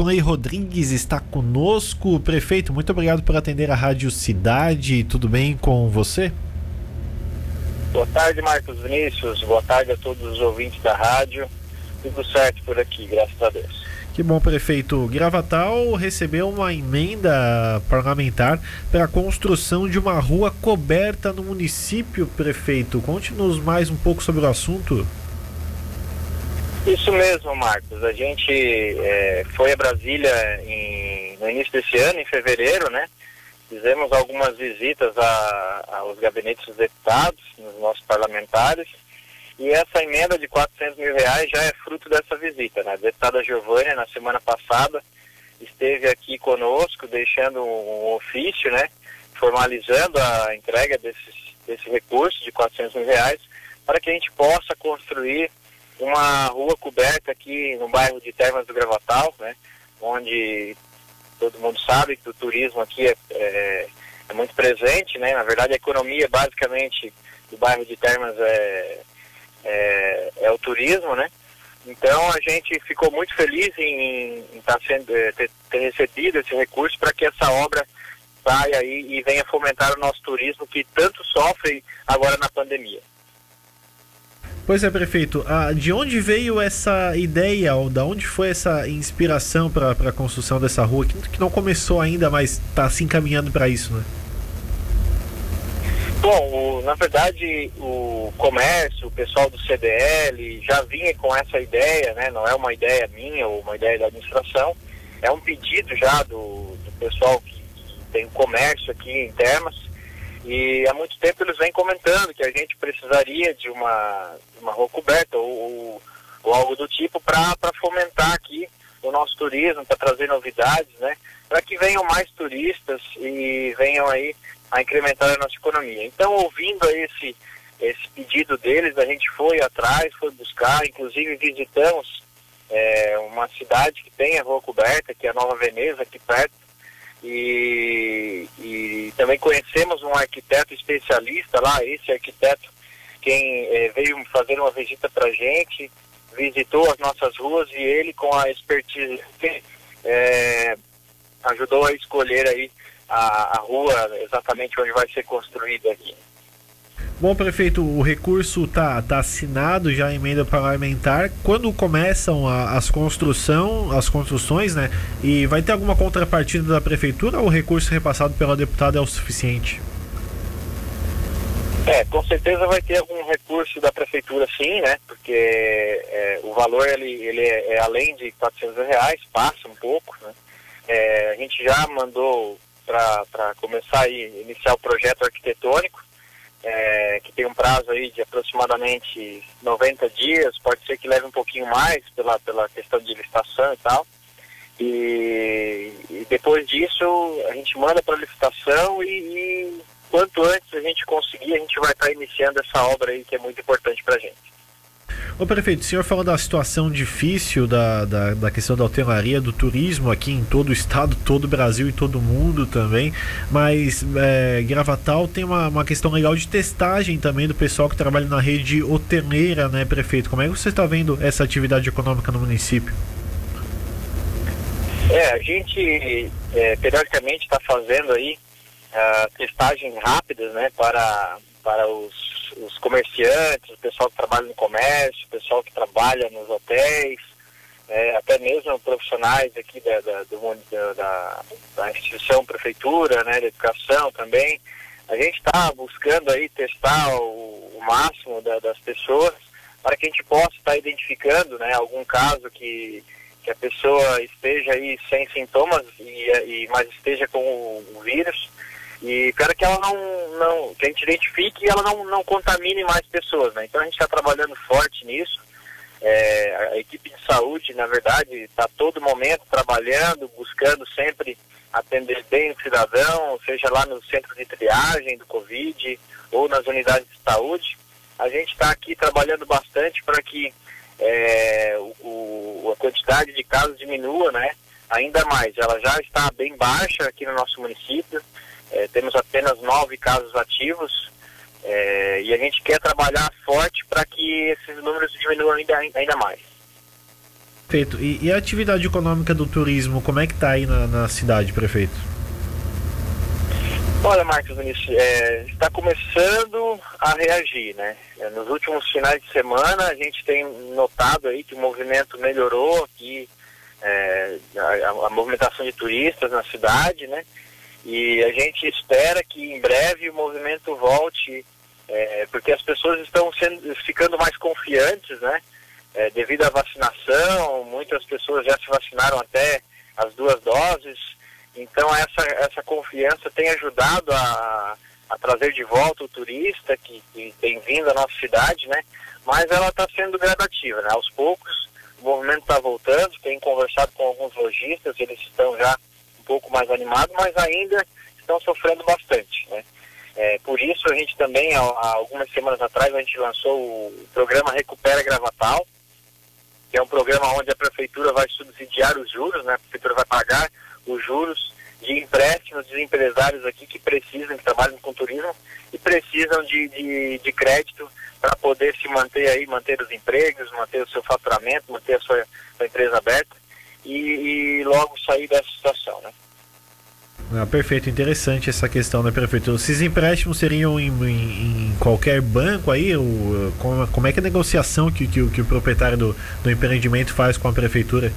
Clay Rodrigues está conosco. Prefeito, muito obrigado por atender a Rádio Cidade. Tudo bem com você? Boa tarde, Marcos Vinícius. Boa tarde a todos os ouvintes da rádio. Tudo certo por aqui, graças a Deus. Que bom, prefeito. Gravatal recebeu uma emenda parlamentar para a construção de uma rua coberta no município, prefeito. Conte-nos mais um pouco sobre o assunto. Isso mesmo, Marcos. A gente é, foi a Brasília em, no início desse ano, em fevereiro, né? Fizemos algumas visitas a, aos gabinetes dos deputados, nos nossos parlamentares, e essa emenda de 400 mil reais já é fruto dessa visita, né? A deputada Giovânia, na semana passada, esteve aqui conosco, deixando um, ofício, né? Formalizando a entrega desses, desse recurso de 400 mil reais, para que a gente possa construir uma rua coberta aqui no bairro de Termas do Gravatal, né? Onde todo mundo sabe que o turismo aqui é, é, é muito presente, né? Na verdade, a economia basicamente do bairro de Termas é é, é o turismo, né? Então a gente ficou muito feliz em, em tá sendo, é, ter, ter, recebido esse recurso para que essa obra saia aí e venha fomentar o nosso turismo que tanto sofre agora na pandemia. Pois é, prefeito. Ah, de onde veio essa ideia, ou da onde foi essa inspiração para a construção dessa rua, que, que não começou ainda, mas está se encaminhando para isso, né? Bom, o, na verdade, o comércio, o pessoal do CDL já vinha com essa ideia, né? Não é uma ideia minha ou uma ideia da administração, é um pedido já do, do pessoal que, tem comércio aqui em Termas. E há muito tempo eles vêm comentando que a gente precisaria de uma, uma rua coberta ou, ou, algo do tipo para fomentar aqui o nosso turismo, para trazer novidades, né? Para que venham mais turistas e venham aí a incrementar a nossa economia. Então, ouvindo esse, esse pedido deles, a gente foi atrás, foi buscar, inclusive visitamos é, uma cidade que tem a rua coberta, que é a Nova Veneza, aqui perto, e, e também conhecemos um arquiteto especialista lá, esse arquiteto, quem é, veio fazer uma visita para gente, visitou as nossas ruas e ele, com a expertise, é, ajudou a escolher aí a, a rua exatamente onde vai ser construída aqui. Bom, prefeito, o recurso está tá assinado já a emenda parlamentar. Quando começam a, as construção, as construções, né? E vai ter alguma contrapartida da prefeitura ou o recurso repassado pela deputada é o suficiente? É, com certeza vai ter algum recurso da prefeitura sim, né? Porque é, o valor ele, ele é, é, além de 400 reais, passa um pouco, né? É, a gente já mandou para começar e iniciar o projeto arquitetônico, é, que tem um prazo aí de aproximadamente 90 dias, pode ser que leve um pouquinho mais pela, pela questão de licitação e tal. E, e depois disso a gente manda para licitação e, e, quanto antes a gente conseguir, a gente vai estar tá iniciando essa obra aí que é muito importante para a gente. Ô prefeito, o senhor falou da situação difícil da, da, da, questão da hotelaria, do turismo aqui em todo o estado, todo o Brasil e todo o mundo também, mas é, Gravatal tem uma, uma questão legal de testagem também do pessoal que trabalha na rede hoteleira, né, prefeito? Como é que você está vendo essa atividade econômica no município? É, a gente é, periodicamente está fazendo aí uh, testagens rápidas, né, para, para os os comerciantes, o pessoal que trabalha no comércio, o pessoal que trabalha nos hotéis, é, até mesmo profissionais aqui da, da, do, da, da instituição prefeitura, né, da educação também. A gente está buscando aí testar o, o máximo da, das pessoas para que a gente possa estar tá identificando né, algum caso que, que a pessoa esteja aí sem sintomas e, e mas esteja com o, o vírus e para que ela não, não, que a gente identifique e ela não, não contamine mais pessoas, né? Então a gente está trabalhando forte nisso. É, a equipe de saúde, na verdade, está todo momento trabalhando, buscando sempre atender bem o cidadão, seja lá no centro de triagem do Covid ou nas unidades de saúde. A gente está aqui trabalhando bastante para que é, o, a quantidade de casos diminua, né? Ainda mais. Ela já está bem baixa aqui no nosso município. É, temos apenas nove casos ativos é, e a gente quer trabalhar forte para que esses números diminuam ainda, ainda mais. Perfeito. E, e, a atividade econômica do turismo, como é que está aí na, na, cidade, prefeito? Olha, Marcos Vinícius, é, está começando a reagir, né? É, nos últimos finais de semana a gente tem notado aí que o movimento melhorou aqui, é, a, a, movimentação de turistas na cidade, né? E a gente espera que em breve o movimento volte, é, porque as pessoas estão sendo, ficando mais confiantes, né? é, devido à vacinação, muitas pessoas já se vacinaram até as duas doses, então essa, essa confiança tem ajudado a, a trazer de volta o turista que, que tem vindo à nossa cidade, né? Mas ela está sendo gradativa, né? Aos poucos o movimento está voltando, tem conversado com alguns lojistas, eles estão já pouco mais animados, mas ainda estão sofrendo bastante, né? É, por isso a gente também, há, há algumas semanas atrás, a gente lançou o programa Recupera Gravatal, que é um programa onde a prefeitura vai subsidiar os juros, né? A prefeitura vai pagar os juros de empréstimos de empresários aqui que precisam, que trabalham com turismo e precisam de, de, de crédito para poder se manter aí, manter os empregos, manter o seu faturamento, manter a sua, sua empresa aberta e, e logo sair dessa situação, né? Ah, perfeito, interessante essa questão da prefeitura. Esses empréstimos seriam em, em, em qualquer banco aí? Como, como, é que é a negociação que, que, que o proprietário do, do, empreendimento faz com a prefeitura?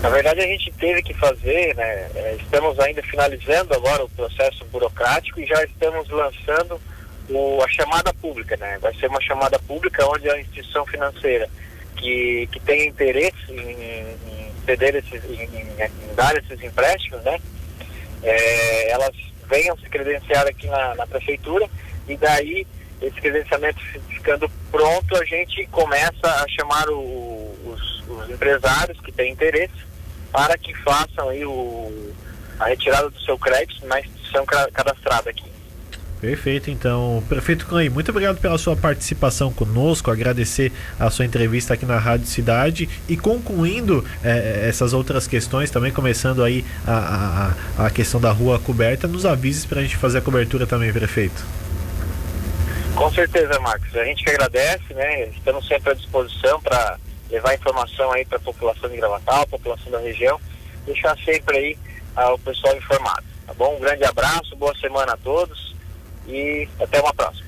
Na verdade a gente teve que fazer, né? É, estamos ainda finalizando agora o processo burocrático e já estamos lançando o, a chamada pública, né? Vai ser uma chamada pública onde a instituição financeira que, que tem interesse em, ceder esses, em, em, dar esses empréstimos, né? É, elas venham se credenciar aqui na, na, prefeitura e daí esse credenciamento ficando pronto, a gente começa a chamar o, os, os, empresários que têm interesse para que façam aí o, a retirada do seu crédito na instituição cadastrada aqui. Perfeito, então. Prefeito Clay, muito obrigado pela sua participação conosco, agradecer a sua entrevista aqui na Rádio Cidade e concluindo é, essas outras questões, também começando aí a, a, a questão da rua coberta, nos avises para a gente fazer a cobertura também, prefeito. Com certeza, Marcos. A gente que agradece, né? Estamos sempre à disposição para levar informação aí para a população de Gravatal, população da região, deixar sempre aí ah, o pessoal informado, tá bom? Um grande abraço, boa semana a todos e até uma próxima.